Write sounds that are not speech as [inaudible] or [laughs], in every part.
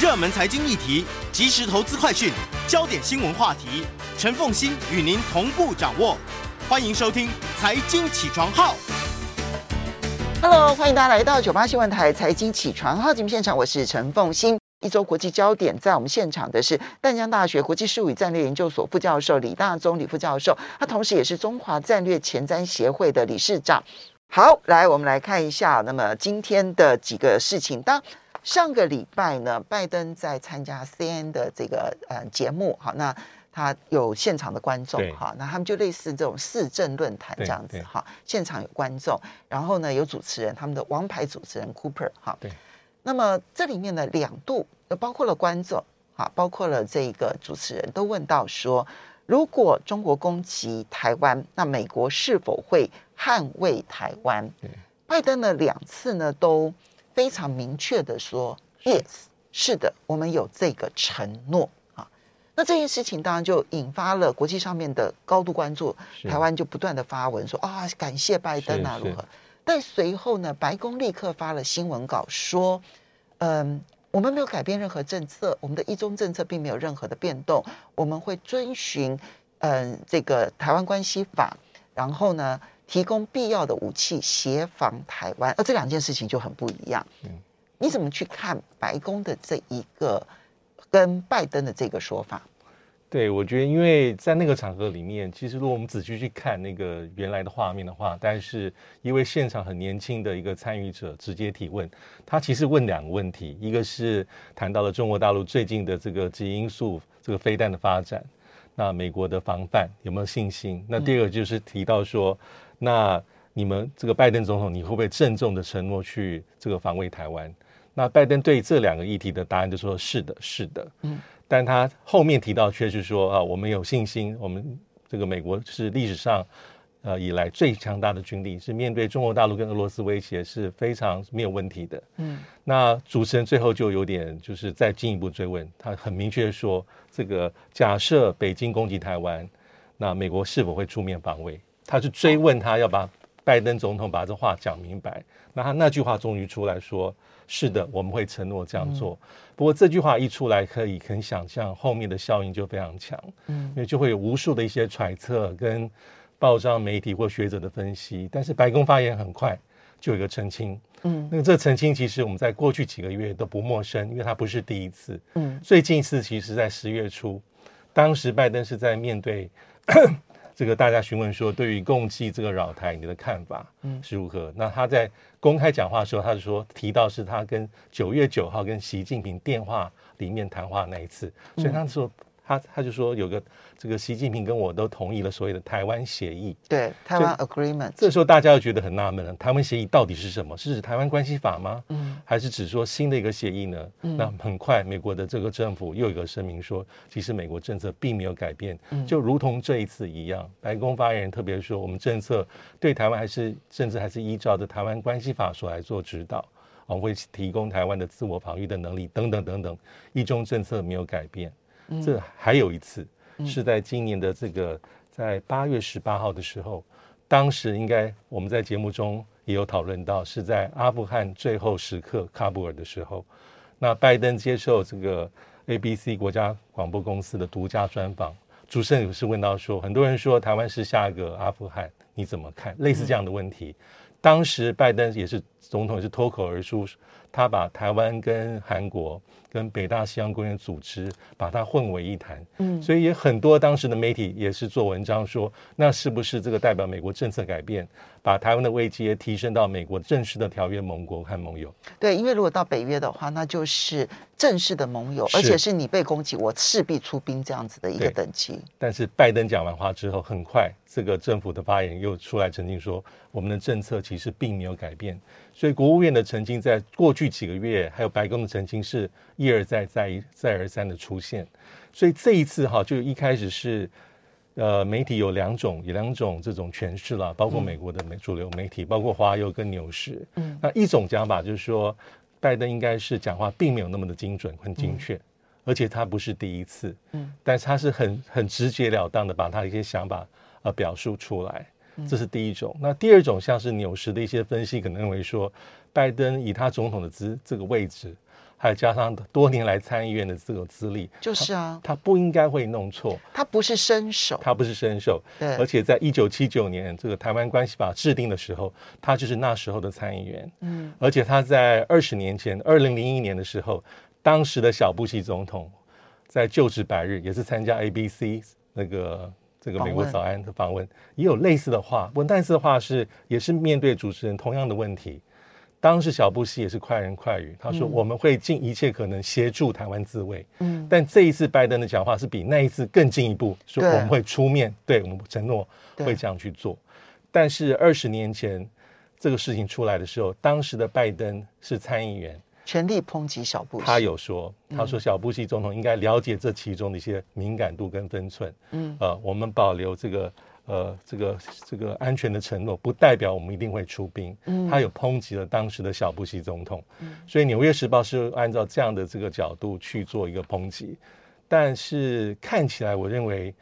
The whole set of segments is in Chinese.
热门财经议题，即时投资快讯，焦点新闻话题，陈凤馨与您同步掌握。欢迎收听《财经起床号》。Hello，欢迎大家来到九八新闻台《财经起床号》节目现场，我是陈凤馨。一周国际焦点，在我们现场的是淡江大学国际事务与战略研究所副教授李大中李副教授，他同时也是中华战略前瞻协会的理事长。好，来我们来看一下，那么今天的几个事情。当上个礼拜呢，拜登在参加 CNN 的这个呃节目，好，那他有现场的观众，哈，那他们就类似这种市政论坛这样子，哈，现场有观众，然后呢有主持人，他们的王牌主持人 Cooper，哈，对，那么这里面呢两度，包括了观众，哈，包括了这个主持人都问到说，如果中国攻击台湾，那美国是否会捍卫台湾？拜登呢两次呢都。非常明确的说，Yes，是的，我们有这个承诺啊。那这件事情当然就引发了国际上面的高度关注，台湾就不断的发文说啊，感谢拜登啊，如何？但随后呢，白宫立刻发了新闻稿说，嗯，我们没有改变任何政策，我们的一中政策并没有任何的变动，我们会遵循嗯这个台湾关系法，然后呢，提供必要的武器协防台湾，而这两件事情就很不一样。嗯，你怎么去看白宫的这一个跟拜登的这个说法？对，我觉得因为在那个场合里面，其实如果我们仔细去看那个原来的画面的话，但是因为现场很年轻的一个参与者直接提问，他其实问两个问题，一个是谈到了中国大陆最近的这个基因素这个飞弹的发展，那美国的防范有没有信心？那第二个就是提到说。嗯那你们这个拜登总统，你会不会郑重的承诺去这个防卫台湾？那拜登对这两个议题的答案就说是的，是的。嗯，但他后面提到却是说啊，我们有信心，我们这个美国是历史上呃以来最强大的军力，是面对中国大陆跟俄罗斯威胁是非常没有问题的。嗯，那主持人最后就有点就是再进一步追问，他很明确说，这个假设北京攻击台湾，那美国是否会出面防卫？他去追问他要把拜登总统把这话讲明白，那他那句话终于出来说：“是的，我们会承诺这样做。”不过这句话一出来，可以很想象后面的效应就非常强，嗯，因为就会有无数的一些揣测跟报章媒体或学者的分析。但是白宫发言很快就有一个澄清，嗯，那个这澄清其实我们在过去几个月都不陌生，因为他不是第一次，嗯，最近一次其实在十月初，当时拜登是在面对。这个大家询问说，对于共济这个扰台，你的看法是如何？嗯、那他在公开讲话的时候，他就说提到是他跟九月九号跟习近平电话里面谈话那一次，所以他说。他他就说有个这个习近平跟我都同意了所谓的台湾协议，对台湾 agreement。这时候大家又觉得很纳闷了，台湾协议到底是什么？是指台湾关系法吗？嗯，还是指说新的一个协议呢？嗯，那很快美国的这个政府又有一个声明说，其实美国政策并没有改变，就如同这一次一样。白宫发言人特别说，我们政策对台湾还是甚至还是依照着台湾关系法所来做指导，我们会提供台湾的自我防御的能力等等等等，一中政策没有改变。这还有一次，是在今年的这个在八月十八号的时候，当时应该我们在节目中也有讨论到，是在阿富汗最后时刻喀布尔的时候，那拜登接受这个 ABC 国家广播公司的独家专访，主持人有是问到说，很多人说台湾是下一个阿富汗，你怎么看？类似这样的问题，当时拜登也是总统，也是脱口而出，他把台湾跟韩国。跟北大西洋公约组织把它混为一谈，嗯，所以也很多当时的媒体也是做文章说，那是不是这个代表美国政策改变，把台湾的危机也提升到美国正式的条约盟国和盟友？对，因为如果到北约的话，那就是正式的盟友，而且是你被攻击，我势必出兵这样子的一个等级。但是拜登讲完话之后，很快这个政府的发言又出来澄清说，我们的政策其实并没有改变。所以国务院的澄清在过去几个月，还有白宫的澄清是一而再、再一再而三的出现。所以这一次哈，就一开始是呃媒体有两种，有两种这种诠释了，包括美国的媒主流媒体，包括华邮跟纽时。嗯，那一种讲法就是说，拜登应该是讲话并没有那么的精准、很精确，而且他不是第一次。嗯，但是他是很很直截了当的把他的一些想法呃表述出来。这是第一种。那第二种，像是纽时的一些分析，可能认为说，拜登以他总统的资这个位置，还有加上多年来参议院的这个资历，就是啊他，他不应该会弄错。他不是伸手，他不是伸手。对。而且在一九七九年这个台湾关系法制定的时候，他就是那时候的参议员。嗯。而且他在二十年前，二零零一年的时候，当时的小布希总统在就职百日也是参加 ABC 那个。这个美国早安的访问也有类似的话，问类似的话是也是面对主持人同样的问题。当时小布希也是快人快语，他说我们会尽一切可能协助台湾自卫。嗯，但这一次拜登的讲话是比那一次更进一步，说我们会出面，对，对我们承诺会这样去做。但是二十年前这个事情出来的时候，当时的拜登是参议员。全力抨击小布希，他有说，他说小布希总统应该了解这其中的一些敏感度跟分寸。嗯，呃，我们保留这个呃这个这个安全的承诺，不代表我们一定会出兵。嗯，他有抨击了当时的小布希总统。嗯，所以《纽约时报》是按照这样的这个角度去做一个抨击，但是看起来，我认为，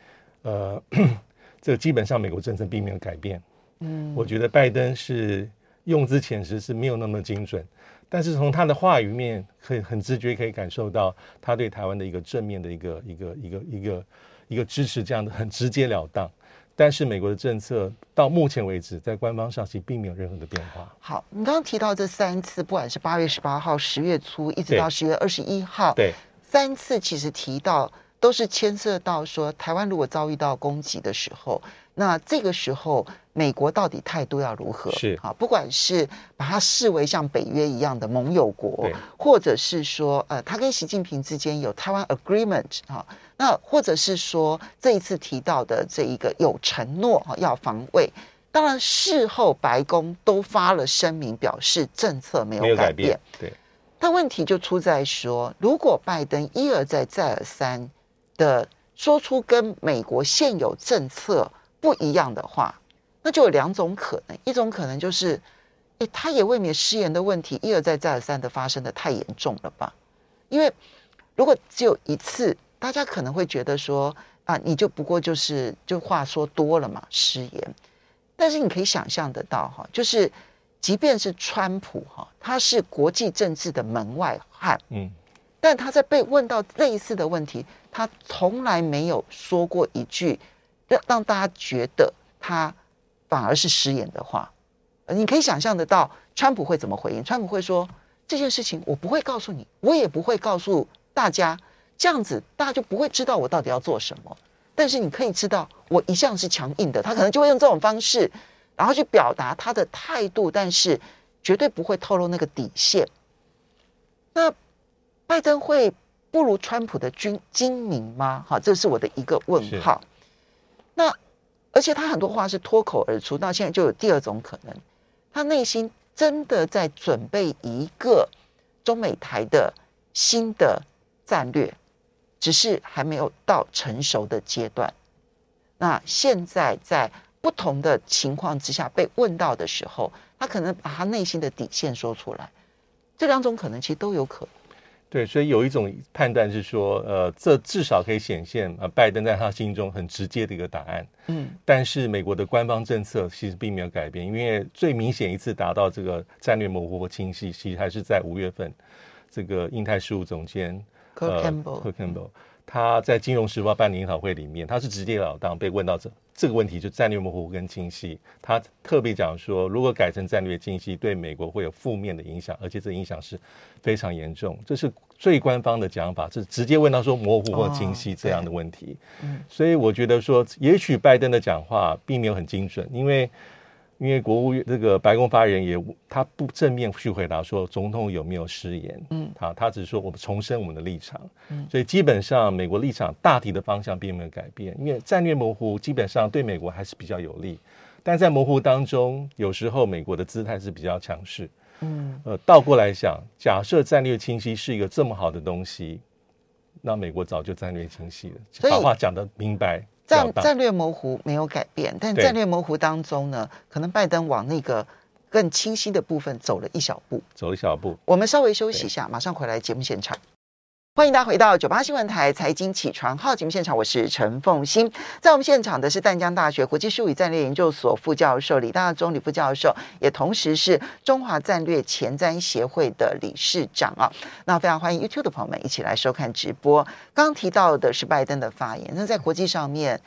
呃，[clears throat] 这个基本上美国政策并没有改变。嗯，我觉得拜登是用字遣词是没有那么精准。但是从他的话语面，可以很直觉可以感受到他对台湾的一个正面的一个一个一个一个一个支持，这样的很直截了当。但是美国的政策到目前为止，在官方上其实并没有任何的变化。好，你刚刚提到这三次，不管是八月十八号、十月初，一直到十月二十一号，对，三次其实提到都是牵涉到说，台湾如果遭遇到攻击的时候。那这个时候，美国到底态度要如何？是啊，不管是把它视为像北约一样的盟友国，或者是说，呃，他跟习近平之间有台湾 agreement 啊，那或者是说这一次提到的这一个有承诺啊，要防卫。当然，事后白宫都发了声明，表示政策没有改变。对，但问题就出在说，如果拜登一而再、再而三的说出跟美国现有政策不一样的话，那就有两种可能。一种可能就是，诶，他也未免失言的问题一而再再而三的发生的太严重了吧？因为如果只有一次，大家可能会觉得说啊，你就不过就是就话说多了嘛，失言。但是你可以想象得到哈，就是即便是川普哈，他是国际政治的门外汉，嗯，但他在被问到类似的问题，他从来没有说过一句。让让大家觉得他反而是失言的话，你可以想象得到，川普会怎么回应？川普会说，这件事情我不会告诉你，我也不会告诉大家，这样子大家就不会知道我到底要做什么。但是你可以知道，我一向是强硬的。他可能就会用这种方式，然后去表达他的态度，但是绝对不会透露那个底线。那拜登会不如川普的军精明吗？哈，这是我的一个问号。那，而且他很多话是脱口而出，到现在就有第二种可能，他内心真的在准备一个中美台的新的战略，只是还没有到成熟的阶段。那现在在不同的情况之下被问到的时候，他可能把他内心的底线说出来，这两种可能其实都有可能。对，所以有一种判断是说，呃，这至少可以显现呃，拜登在他心中很直接的一个答案。嗯，但是美国的官方政策其实并没有改变，因为最明显一次达到这个战略模糊和清晰，其实还是在五月份，这个印太事务总监呃，Campbell，克坎贝他在《金融时报》办研讨会里面，他是直截了当被问到这这个问题，就战略模糊跟清晰。他特别讲说，如果改成战略清晰，对美国会有负面的影响，而且这影响是非常严重。这是最官方的讲法，是直接问到说模糊或清晰这样的问题。嗯，所以我觉得说，也许拜登的讲话并没有很精准，因为。因为国务院这个白宫发言人也他不正面去回答说总统有没有失言，嗯，他他只是说我们重申我们的立场，嗯，所以基本上美国立场大体的方向并没有改变，因为战略模糊基本上对美国还是比较有利，但在模糊当中，有时候美国的姿态是比较强势，嗯，呃，倒过来想，假设战略清晰是一个这么好的东西，那美国早就战略清晰了，把话讲得明白。战战略模糊没有改变，但战略模糊当中呢，可能拜登往那个更清晰的部分走了一小步，走一小步。我们稍微休息一下，马上回来节目现场。欢迎大家回到九八新闻台财经起床号节目现场，我是陈凤欣。在我们现场的是淡江大学国际术语战略研究所副教授李大中李副教授，也同时是中华战略前瞻协会的理事长啊。那非常欢迎 YouTube 的朋友们一起来收看直播。刚刚提到的是拜登的发言，那在国际上面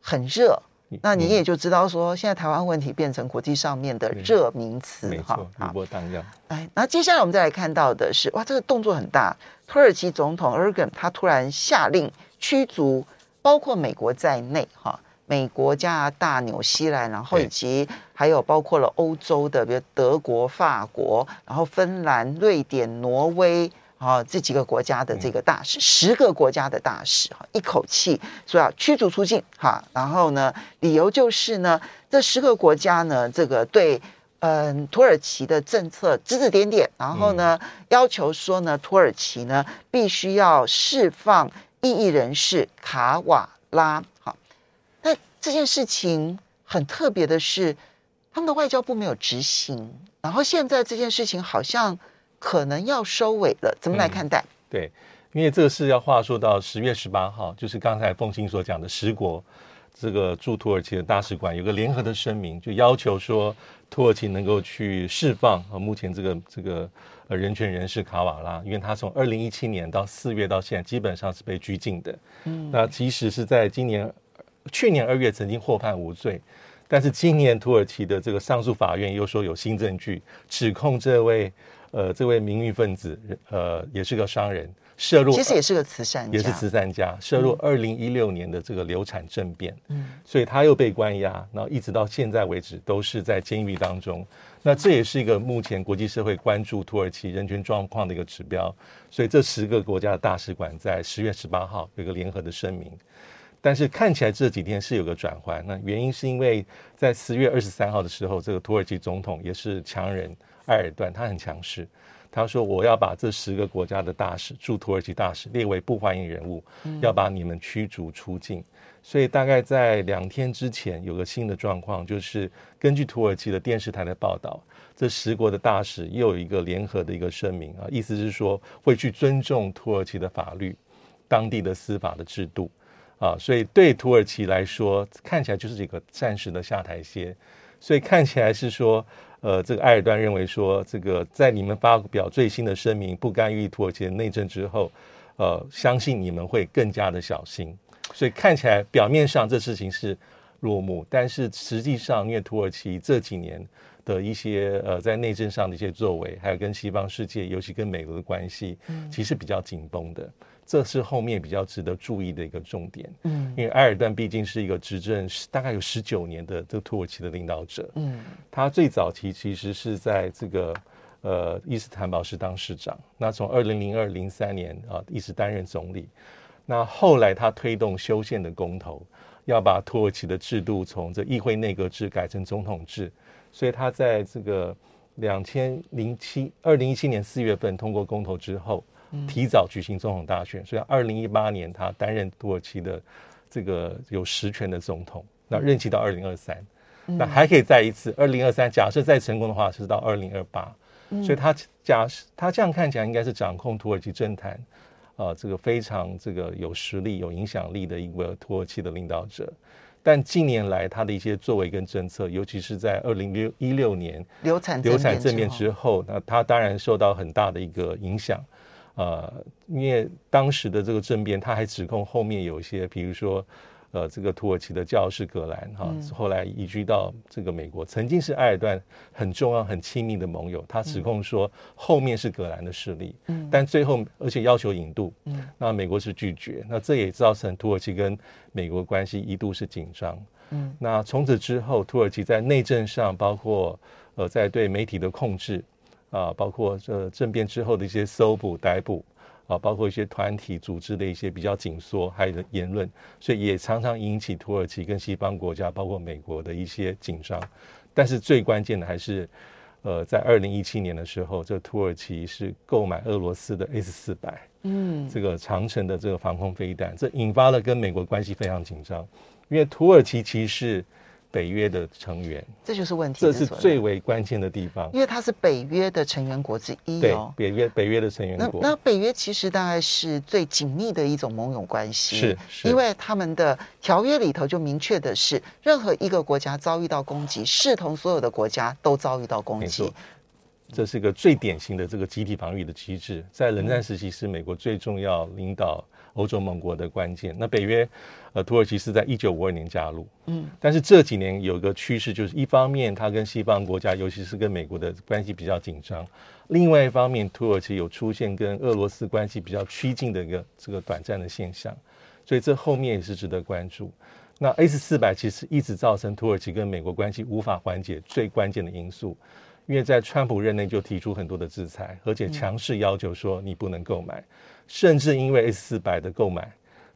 很热。那你也就知道说，现在台湾问题变成国际上面的热名词哈，没错，余波荡漾。哎，那接下来我们再来看到的是，哇，这个动作很大。土耳其总统 Erdogan 他突然下令驱逐包括美国在内哈，美国、加拿大、纽西兰，然后以及还有包括了欧洲的，比如德国、法国，然后芬兰、瑞典、挪威。啊，这几个国家的这个大使，十个国家的大使，哈，一口气说要驱逐出境，哈，然后呢，理由就是呢，这十个国家呢，这个对，嗯，土耳其的政策指指点点，然后呢，要求说呢，土耳其呢必须要释放异议人士卡瓦拉，好，那这件事情很特别的是，他们的外交部没有执行，然后现在这件事情好像。可能要收尾了，怎么来看待？嗯、对，因为这个事要话说到十月十八号，就是刚才凤青所讲的十国这个驻土耳其的大使馆有个联合的声明，就要求说土耳其能够去释放啊，目前这个这个呃人权人士卡瓦拉，因为他从二零一七年到四月到现在基本上是被拘禁的。嗯，那即使是在今年去年二月曾经获判无罪，但是今年土耳其的这个上诉法院又说有新证据指控这位。呃，这位名誉分子，呃，也是个商人，涉入，其实也是个慈善家，也是慈善家，涉入二零一六年的这个流产政变，嗯，所以他又被关押，然后一直到现在为止都是在监狱当中。那这也是一个目前国际社会关注土耳其人权状况的一个指标。所以这十个国家的大使馆在十月十八号有一个联合的声明，但是看起来这几天是有个转换。那原因是因为在十月二十三号的时候，这个土耳其总统也是强人。埃尔段他很强势，他说我要把这十个国家的大使驻土耳其大使列为不欢迎人物，要把你们驱逐出境。所以大概在两天之前有个新的状况，就是根据土耳其的电视台的报道，这十国的大使又有一个联合的一个声明啊，意思是说会去尊重土耳其的法律、当地的司法的制度啊，所以对土耳其来说看起来就是一个暂时的下台阶，所以看起来是说。呃，这个埃尔段认为说，这个在你们发表最新的声明，不干预土耳其的内政之后，呃，相信你们会更加的小心。所以看起来表面上这事情是落幕，但是实际上，因为土耳其这几年的一些呃在内政上的一些作为，还有跟西方世界，尤其跟美国的关系，其实比较紧绷的。这是后面比较值得注意的一个重点，嗯，因为埃尔段毕竟是一个执政大概有十九年的这个土耳其的领导者，嗯，他最早期其实是在这个呃伊斯坦堡市当市长，那从二零零二零三年啊一直担任总理，那后来他推动修宪的公投，要把土耳其的制度从这议会内阁制改成总统制，所以他在这个两千零七二零一七年四月份通过公投之后。提早举行总统大选，所以二零一八年他担任土耳其的这个有实权的总统，那任期到二零二三，那还可以再一次二零二三，假设再成功的话是到二零二八，所以他假设他这样看起来应该是掌控土耳其政坛啊，这个非常这个有实力、有影响力的一个土耳其的领导者。但近年来他的一些作为跟政策，尤其是在二零六一六年流产流产政变之后，那他当然受到很大的一个影响。呃，因为当时的这个政变，他还指控后面有一些，比如说，呃，这个土耳其的教士葛兰哈，后来移居到这个美国，曾经是埃尔段很重要、很亲密的盟友。他指控说后面是葛兰的势力，嗯，但最后而且要求引渡，嗯，那美国是拒绝，那这也造成土耳其跟美国关系一度是紧张，嗯，那从此之后，土耳其在内政上，包括呃，在对媒体的控制。啊，包括这政变之后的一些搜捕、逮捕，啊，包括一些团体组织的一些比较紧缩，还有言论，所以也常常引起土耳其跟西方国家，包括美国的一些紧张。但是最关键的还是，呃，在二零一七年的时候，这土耳其是购买俄罗斯的 S 四百，嗯，这个长城的这个防空飞弹，这引发了跟美国关系非常紧张，因为土耳其其实是北约的成员，这就是问题，这是最为关键的地方，因为它是北约的成员国之一哦，对，北约北约的成员国。那那北约其实大概是最紧密的一种盟友关系，是，是。因为他们的条约里头就明确的是，任何一个国家遭遇到攻击，视同所有的国家都遭遇到攻击。这是一个最典型的这个集体防御的机制，在冷战时期是美国最重要领导欧洲盟国的关键。那北约，呃，土耳其是在一九五二年加入，嗯，但是这几年有个趋势，就是一方面它跟西方国家，尤其是跟美国的关系比较紧张；另外一方面，土耳其有出现跟俄罗斯关系比较趋近的一个这个短暂的现象，所以这后面也是值得关注。那 S 四百其实一直造成土耳其跟美国关系无法缓解最关键的因素。因为在川普任内就提出很多的制裁，而且强势要求说你不能购买，甚至因为 S 四百的购买，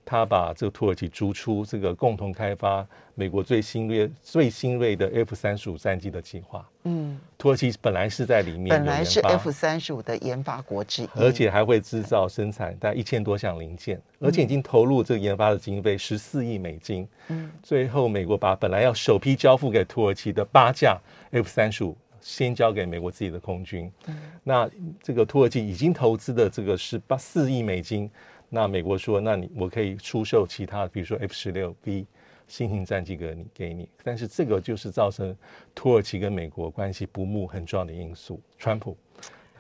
他把这个土耳其逐出这个共同开发美国最新锐最新锐的 F 三十五战机的计划。嗯，土耳其本来是在里面，本来是 F 三十五的研发国之一，而且还会制造生产大概一千多项零件，而且已经投入这个研发的经费十四亿美金。嗯，最后美国把本来要首批交付给土耳其的八架 F 三十五。先交给美国自己的空军，嗯、那这个土耳其已经投资的这个是八四亿美金，那美国说，那你我可以出售其他，比如说 F 十六 B 新型战机给你给你，但是这个就是造成土耳其跟美国关系不睦很重要的因素。川普、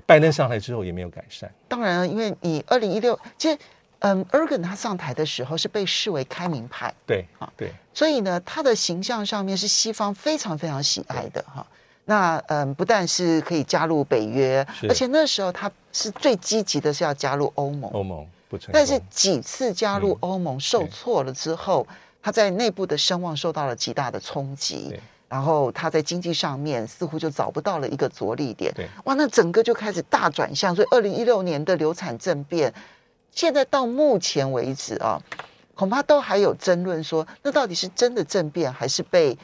拜登上台之后也没有改善。当然了，因为你二零一六，其实嗯，Erdogan 他上台的时候是被视为开明派，对啊，对，所以呢，他的形象上面是西方非常非常喜爱的哈。那嗯，不但是可以加入北约，而且那时候他是最积极的，是要加入欧盟。欧盟不成，但是几次加入欧盟受挫了之后，嗯、他在内部的声望受到了极大的冲击，然后他在经济上面似乎就找不到了一个着力点。对，哇，那整个就开始大转向。所以二零一六年的流产政变，现在到目前为止啊，恐怕都还有争论说，那到底是真的政变，还是被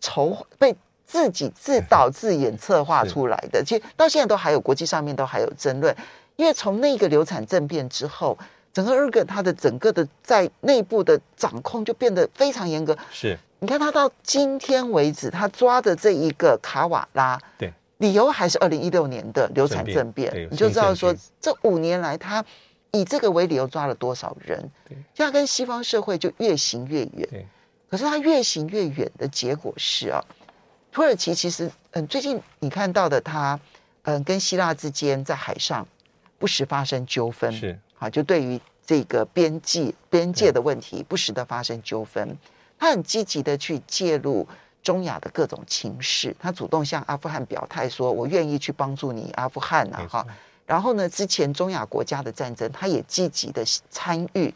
筹被。自己自导自演策划出来的，[laughs] 其实到现在都还有国际上面都还有争论，因为从那个流产政变之后，整个 Erdogan 他的整个的在内部的掌控就变得非常严格。是，你看他到今天为止，他抓的这一个卡瓦拉，对，理由还是二零一六年的流产政变，你就知道说这五年来他以这个为理由抓了多少人，对，现在跟西方社会就越行越远。对，可是他越行越远的结果是啊。土耳其其实，嗯，最近你看到的他，嗯，跟希腊之间在海上不时发生纠纷，是。好，就对于这个边际边界的问题，不时的发生纠纷，他很积极的去介入中亚的各种情势，他主动向阿富汗表态说，我愿意去帮助你阿富汗啊，哈，然后呢，之前中亚国家的战争，他也积极的参与，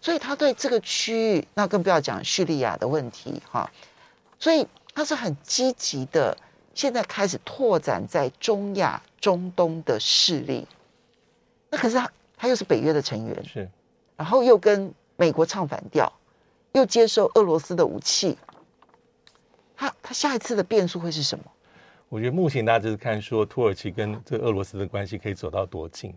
所以他对这个区域，那更不要讲叙利亚的问题，哈，所以。他是很积极的，现在开始拓展在中亚、中东的势力。那可是他，他又是北约的成员，是，然后又跟美国唱反调，又接受俄罗斯的武器。他他下一次的变数会是什么？我觉得目前大家就是看说土耳其跟这个俄罗斯的关系可以走到多近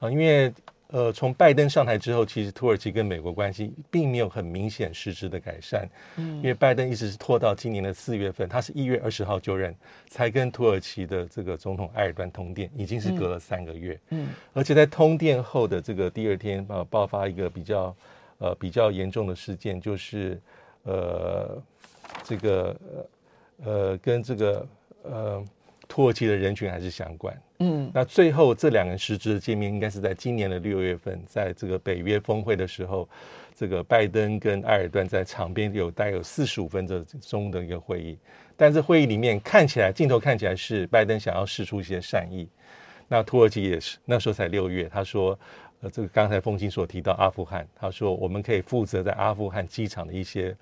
啊，因为。呃，从拜登上台之后，其实土耳其跟美国关系并没有很明显实质的改善。嗯，因为拜登一直是拖到今年的四月份，他是一月二十号就任，才跟土耳其的这个总统埃尔段通电，已经是隔了三个月。嗯，而且在通电后的这个第二天，呃，爆发一个比较呃比较严重的事件，就是呃这个呃跟这个呃。土耳其的人群还是相关，嗯，那最后这两个人实质的见面应该是在今年的六月份，在这个北约峰会的时候，这个拜登跟埃尔段在场边有大概有四十五分钟的一个会议，但是会议里面看起来镜头看起来是拜登想要试出一些善意，那土耳其也是那时候才六月，他说，呃，这个刚才凤馨所提到阿富汗，他说我们可以负责在阿富汗机场的一些。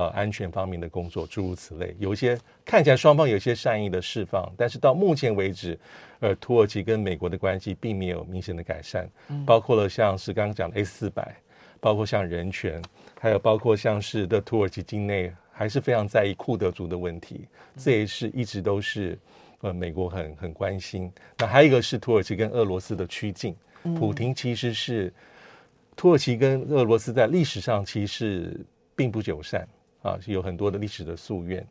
呃，安全方面的工作，诸如此类，有一些看起来双方有一些善意的释放，但是到目前为止，呃，土耳其跟美国的关系并没有明显的改善，包括了像是刚刚讲的 S 四百，包括像人权，还有包括像是的土耳其境内还是非常在意库德族的问题，这也是一直都是呃美国很很关心。那还有一个是土耳其跟俄罗斯的趋近，普廷其实是土耳其跟俄罗斯在历史上其实并不友善啊，是有很多的历史的夙愿。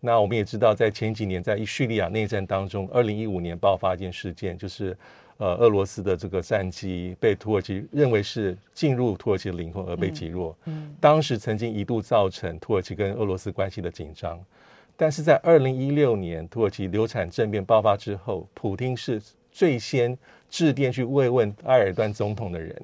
那我们也知道，在前几年在叙利亚内战当中，二零一五年爆发一件事件，就是。呃，俄罗斯的这个战机被土耳其认为是进入土耳其的领空而被击落。嗯，当时曾经一度造成土耳其跟俄罗斯关系的紧张，但是在二零一六年土耳其流产政变爆发之后，普京是最先致电去慰问埃尔段总统的人，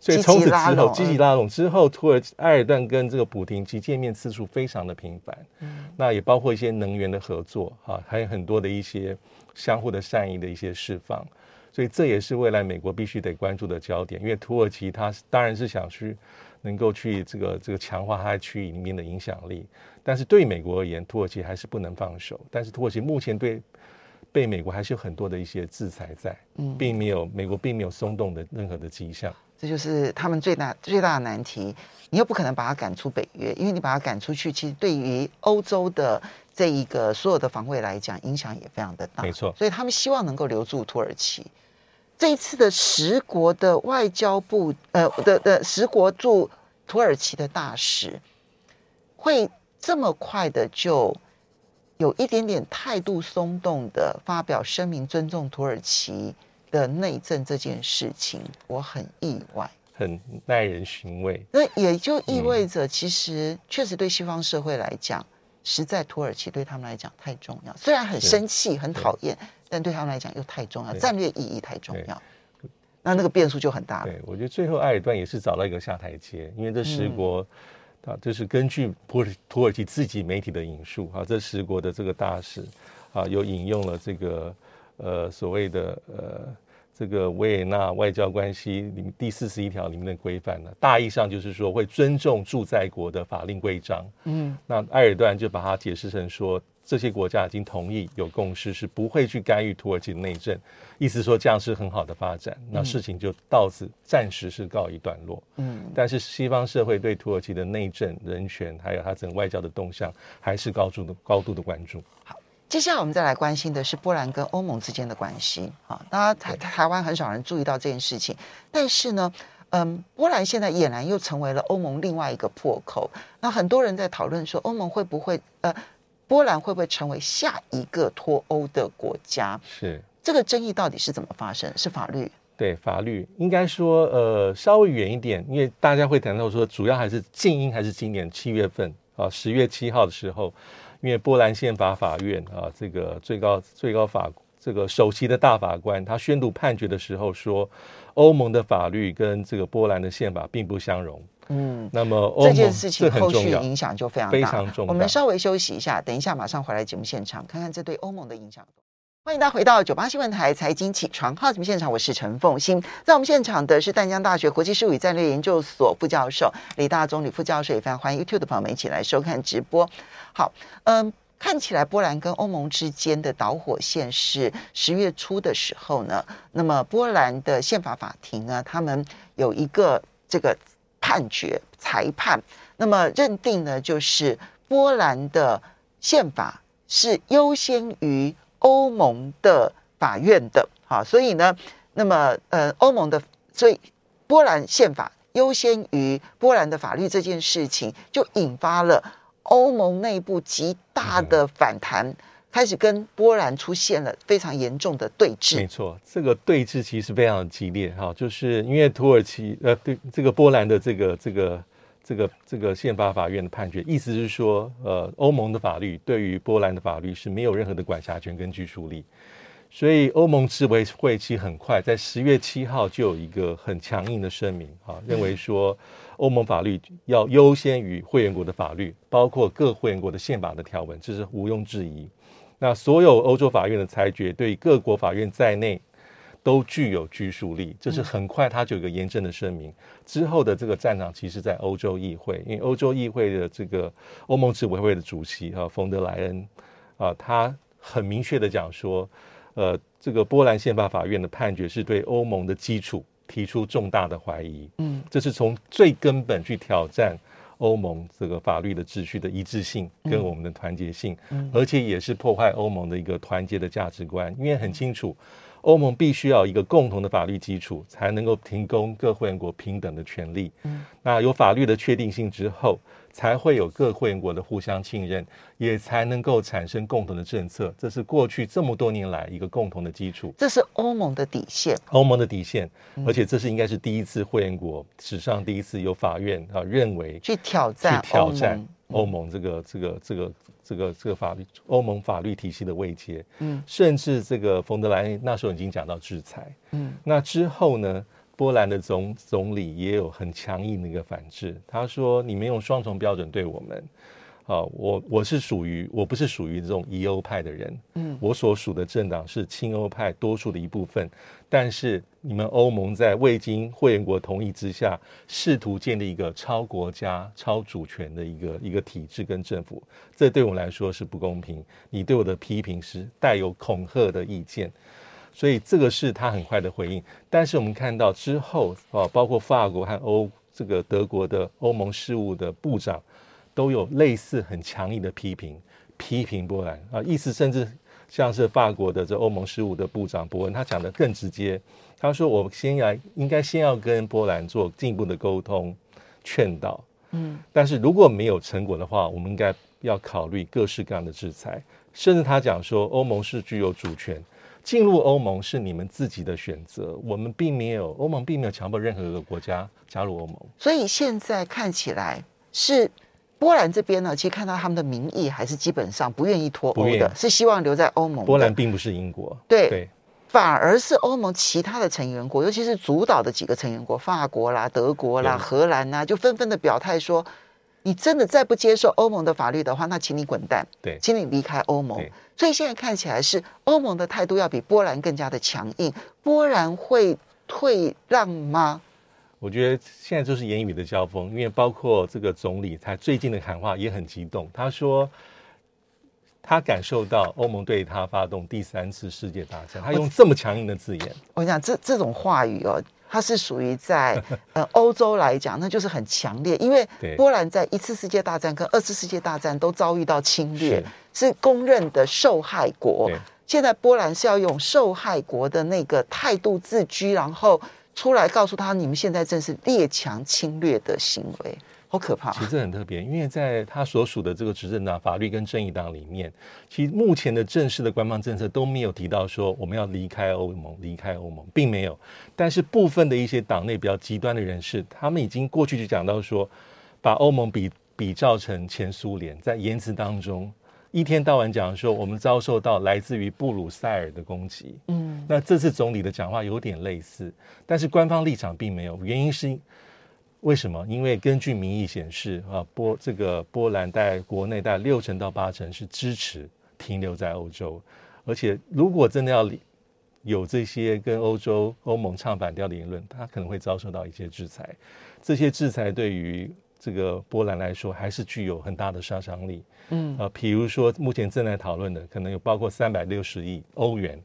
所以从此之后积极拉拢之后，土耳其埃尔段跟这个普丁其见面次数非常的频繁。嗯，那也包括一些能源的合作，哈，还有很多的一些相互的善意的一些释放。所以这也是未来美国必须得关注的焦点，因为土耳其它当然是想去能够去这个这个强化它在区域里面的影响力，但是对美国而言，土耳其还是不能放手。但是土耳其目前对被美国还是有很多的一些制裁在，嗯，并没有美国并没有松动的任何的迹象。这就是他们最大最大的难题。你又不可能把他赶出北约，因为你把他赶出去，其实对于欧洲的这一个所有的防卫来讲，影响也非常的大。没错，所以他们希望能够留住土耳其。这一次的十国的外交部，呃的的十国驻土耳其的大使，会这么快的就有一点点态度松动的发表声明，尊重土耳其的内政这件事情，我很意外，很耐人寻味。那也就意味着，其实确实对西方社会来讲，实在土耳其对他们来讲太重要，虽然很生气、很讨厌。但对他们来讲又太重要，战略意义太重要，那那个变数就很大了。对，我觉得最后埃尔段也是找到一个下台阶，因为这十国，啊，这是根据土土耳其自己媒体的引述啊，这十国的这个大使啊，又引用了这个呃所谓的呃这个维也纳外交关系里面第四十一条里面的规范呢，大意上就是说会尊重驻在国的法令规章。嗯，那埃尔段就把它解释成说。这些国家已经同意有共识，是不会去干预土耳其的内政，意思说这样是很好的发展，那事情就到此暂时是告一段落。嗯，但是西方社会对土耳其的内政、人权，还有它整个外交的动向，还是高度的高度的关注。好，接下来我们再来关心的是波兰跟欧盟之间的关系。啊，大家台台湾很少人注意到这件事情，但是呢，嗯，波兰现在俨然又成为了欧盟另外一个破口。那很多人在讨论说，欧盟会不会呃？波兰会不会成为下一个脱欧的国家？是这个争议到底是怎么发生？是法律？对，法律应该说，呃，稍微远一点，因为大家会谈到说，主要还是静音，还是今年七月份啊，十月七号的时候，因为波兰宪法法院啊，这个最高最高法这个首席的大法官，他宣读判决的时候说，欧盟的法律跟这个波兰的宪法并不相容。嗯，那么这件事情后续影响就非常大，非常重要。我们稍微休息一下，等一下马上回来节目现场，看看这对欧盟的影响。欢迎大家回到九八新闻台财经起床号节目现场，我是陈凤欣。在我们现场的是淡江大学国际事务与战略研究所副教授李大中李副教授，也非常欢迎 YouTube 的朋友们一起来收看直播。好，嗯，看起来波兰跟欧盟之间的导火线是十月初的时候呢，那么波兰的宪法法庭呢，他们有一个这个。判决裁判，那么认定呢，就是波兰的宪法是优先于欧盟的法院的，好，所以呢，那么呃，欧盟的，所以波兰宪法优先于波兰的法律这件事情，就引发了欧盟内部极大的反弹。开始跟波兰出现了非常严重的对峙。没错，这个对峙其实非常激烈哈，就是因为土耳其呃对这个波兰的这个这个这个这个宪法法院的判决，意思是说呃欧盟的法律对于波兰的法律是没有任何的管辖权跟拘束力，所以欧盟执委会其实很快在十月七号就有一个很强硬的声明啊，认为说欧盟法律要优先于会员国的法律，包括各会员国的宪法的条文，这是毋庸置疑。那所有欧洲法院的裁决，对各国法院在内，都具有拘束力。这是很快，他就有一个严正的声明。之后的这个战场，其实在欧洲议会，因为欧洲议会的这个欧盟执委会的主席啊冯德莱恩啊，他很明确的讲说，呃，这个波兰宪法法院的判决是对欧盟的基础提出重大的怀疑。嗯，这是从最根本去挑战欧盟这个法律的秩序的一致性跟我们的团结性，嗯、而且也是破坏欧盟的一个团结的价值观，因为很清楚。欧盟必须要一个共同的法律基础，才能够提供各会员国平等的权利。嗯，那有法律的确定性之后，才会有各会员国的互相信任，也才能够产生共同的政策。这是过去这么多年来一个共同的基础。这是欧盟的底线，欧盟的底线。而且这是应该是第一次会员国史上第一次有法院啊认为去挑战去挑战欧盟这个这个这个。这个这个法律，欧盟法律体系的位阶，嗯，甚至这个冯德莱恩那时候已经讲到制裁，嗯，那之后呢，波兰的总总理也有很强硬的一个反制，他说：“你们用双重标准对我们。”啊，我我是属于我不是属于这种疑欧派的人，嗯，我所属的政党是亲欧派多数的一部分，但是你们欧盟在未经会员国同意之下，试图建立一个超国家、超主权的一个一个体制跟政府，这对我来说是不公平。你对我的批评是带有恐吓的意见，所以这个是他很快的回应。但是我们看到之后啊，包括法国和欧这个德国的欧盟事务的部长。都有类似很强硬的批评，批评波兰啊，意思甚至像是法国的这欧盟事务的部长博恩，他讲的更直接，他说：“我先来，应该先要跟波兰做进一步的沟通、劝导，嗯，但是如果没有成果的话，我们应该要考虑各式各样的制裁。甚至他讲说，欧盟是具有主权，进入欧盟是你们自己的选择，我们并没有，欧盟并没有强迫任何一个国家加入欧盟。所以现在看起来是。”波兰这边呢，其实看到他们的民意还是基本上不愿意脱欧的，是希望留在欧盟。波兰并不是英国，对，对，反而是欧盟其他的成员国，尤其是主导的几个成员国，法国啦、德国啦、荷兰呐，就纷纷的表态说：“你真的再不接受欧盟的法律的话，那请你滚蛋，对，请你离开欧盟。”所以现在看起来是欧盟的态度要比波兰更加的强硬，波兰会退让吗？我觉得现在就是言语的交锋，因为包括这个总理，他最近的喊话也很激动。他说，他感受到欧盟对他发动第三次世界大战，他用这么强硬的字眼。我讲这这种话语哦，它是属于在呃欧洲来讲，那就是很强烈，因为波兰在一次世界大战跟二次世界大战都遭遇到侵略，是，是公认的受害国。现在波兰是要用受害国的那个态度自居，然后。出来告诉他，你们现在正是列强侵略的行为，好可怕。其实这很特别，因为在他所属的这个执政党法律跟正义党里面，其实目前的正式的官方政策都没有提到说我们要离开欧盟，离开欧盟，并没有。但是部分的一些党内比较极端的人士，他们已经过去就讲到说，把欧盟比比照成前苏联，在言辞当中。一天到晚讲说，我们遭受到来自于布鲁塞尔的攻击。嗯，那这次总理的讲话有点类似，但是官方立场并没有。原因是为什么？因为根据民意显示，啊，波这个波兰在国内大概六成到八成是支持停留在欧洲，而且如果真的要有这些跟欧洲欧盟唱反调的言论，他可能会遭受到一些制裁。这些制裁对于这个波兰来说，还是具有很大的杀伤力。嗯，啊，比如说目前正在讨论的，可能有包括三百六十亿欧元，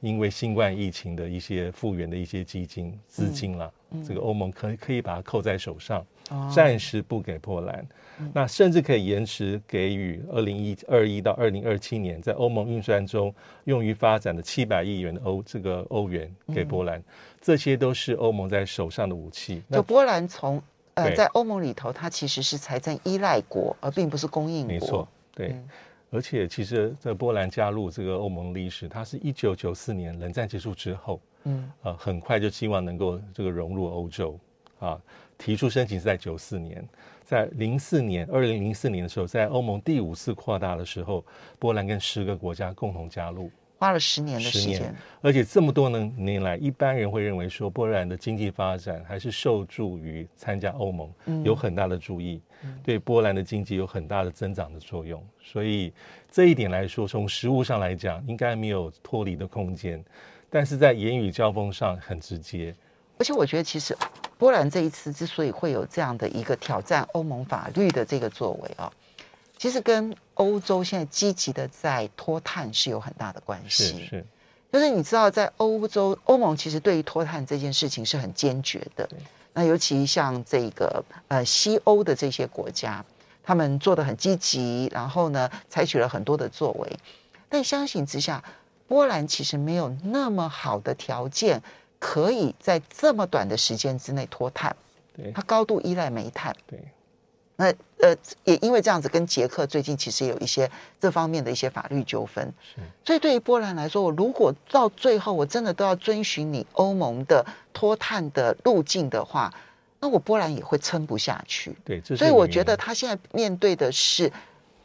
因为新冠疫情的一些复原的一些基金资金啦，嗯嗯、这个欧盟可以可以把它扣在手上，哦、暂时不给波兰，嗯、那甚至可以延迟给予二零一二一到二零二七年在欧盟预算中用于发展的七百亿元的欧这个欧元给波兰，嗯、这些都是欧盟在手上的武器。就波兰从。呃，在欧盟里头，它其实是财政依赖国，而并不是供应国。没错，对。嗯、而且，其实在波兰加入这个欧盟历史，它是一九九四年冷战结束之后，嗯，呃，很快就希望能够这个融入欧洲啊。提出申请是在九四年，在零四年，二零零四年的时候，在欧盟第五次扩大的时候，波兰跟十个国家共同加入。花了十年的时间，而且这么多年年来，一般人会认为说，波兰的经济发展还是受助于参加欧盟，嗯、有很大的注意，嗯、对波兰的经济有很大的增长的作用。所以这一点来说，从实物上来讲，应该没有脱离的空间。但是在言语交锋上很直接，而且我觉得，其实波兰这一次之所以会有这样的一个挑战欧盟法律的这个作为啊。其实跟欧洲现在积极的在脱碳是有很大的关系。是是，就是你知道，在欧洲欧盟其实对于脱碳这件事情是很坚决的。那尤其像这个呃西欧的这些国家，他们做的很积极，然后呢采取了很多的作为。但相形之下，波兰其实没有那么好的条件，可以在这么短的时间之内脱碳。对，它高度依赖煤炭。对。那呃，也因为这样子，跟捷克最近其实有一些这方面的一些法律纠纷。是，所以对于波兰来说，我如果到最后我真的都要遵循你欧盟的脱碳的路径的话，那我波兰也会撑不下去。对，所以我觉得他现在面对的是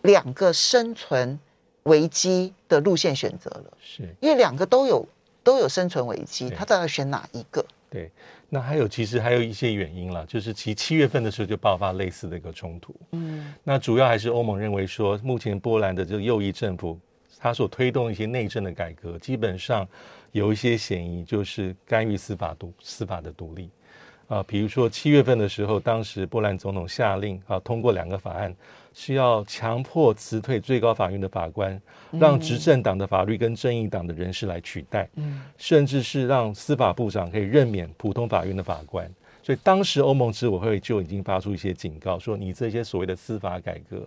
两个生存危机的路线选择了。是，因为两个都有都有生存危机，他到底要选哪一个？对。那还有，其实还有一些原因了，就是其七月份的时候就爆发类似的一个冲突。嗯，那主要还是欧盟认为说，目前波兰的这个右翼政府，他所推动一些内政的改革，基本上有一些嫌疑，就是干预司法独司法的独立。啊，比如说七月份的时候，当时波兰总统下令啊，通过两个法案，是要强迫辞退最高法院的法官，让执政党的法律跟正义党的人士来取代，嗯，甚至是让司法部长可以任免普通法院的法官。所以当时欧盟执委会就已经发出一些警告，说你这些所谓的司法改革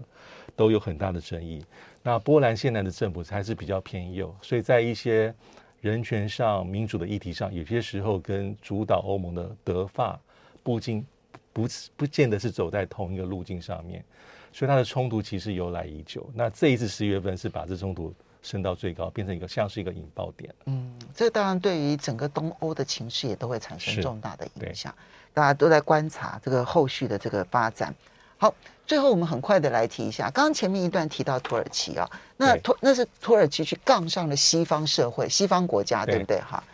都有很大的争议。那波兰现在的政府还是比较偏右，所以在一些。人权上、民主的议题上，有些时候跟主导欧盟的德法不尽不不见得是走在同一个路径上面，所以它的冲突其实由来已久。那这一次十月份是把这冲突升到最高，变成一个像是一个引爆点。嗯，这当然对于整个东欧的情势也都会产生重大的影响。大家都在观察这个后续的这个发展。好。最后，我们很快的来提一下，刚刚前面一段提到土耳其啊，那土那是土耳其去杠上了西方社会、西方国家，对不对哈？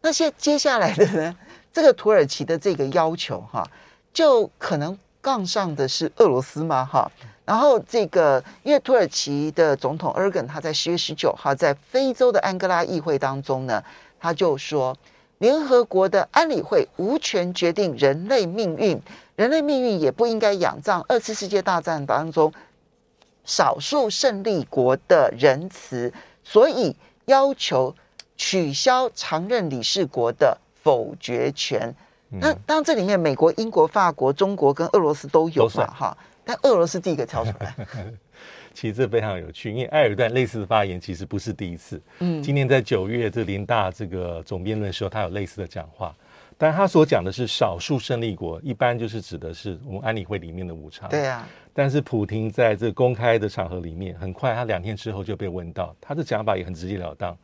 那现接下来的呢，[laughs] 这个土耳其的这个要求哈，就可能杠上的是俄罗斯嘛？哈，然后这个因为土耳其的总统埃尔根他在十月十九号在非洲的安哥拉议会当中呢，他就说，联合国的安理会无权决定人类命运。人类命运也不应该仰仗二次世界大战当中少数胜利国的仁慈，所以要求取消常任理事国的否决权。那当然，这里面美国、英国、法国、中国跟俄罗斯都有嘛？哈，但俄罗斯第一个跳出来。[laughs] 其实这非常有趣，因为埃尔段类似的发言其实不是第一次。嗯，今年在九月这林大这个总辩论的时候，他有类似的讲话。但他所讲的是少数胜利国，一般就是指的是我们安理会里面的五常。对啊。但是普丁在这个公开的场合里面，很快他两天之后就被问到，他的讲法也很直截了当。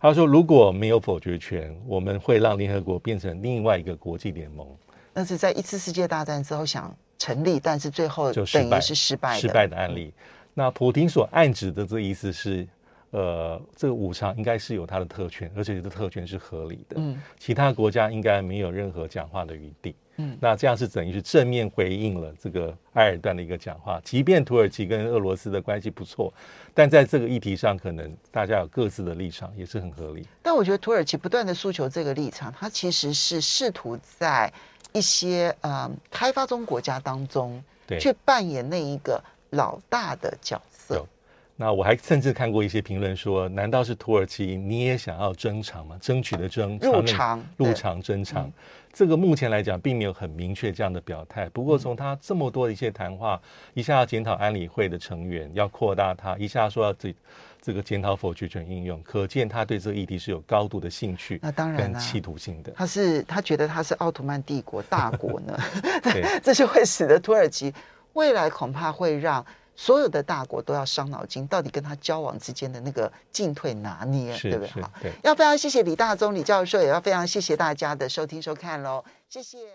他说：“如果没有否决权，我们会让联合国变成另外一个国际联盟。”那是在一次世界大战之后想成立，但是最后等于是失败失败的案例。那普丁所暗指的这意思是。呃，这个五常应该是有它的特权，而且这个特权是合理的。嗯，其他国家应该没有任何讲话的余地。嗯，那这样是等于是正面回应了这个埃尔段的一个讲话。即便土耳其跟俄罗斯的关系不错，但在这个议题上，可能大家有各自的立场，也是很合理。但我觉得土耳其不断的诉求这个立场，它其实是试图在一些呃开发中国家当中，对，去扮演那一个老大的角色。那我还甚至看过一些评论说，难道是土耳其你也想要争长吗？争取的争，入场，入场争长。这个目前来讲并没有很明确这样的表态。不过从他这么多的一些谈话，一下要检讨安理会的成员，要扩大他，一下说要这这个检讨否决权应用，可见他对这个议题是有高度的兴趣，那当然跟企图性的。他是他觉得他是奥图曼帝国大国呢，[laughs] [laughs] 对，这就会使得土耳其未来恐怕会让。所有的大国都要伤脑筋，到底跟他交往之间的那个进退拿捏，对不对？好，要非常谢谢李大宗李教授，也要非常谢谢大家的收听收看喽，谢谢。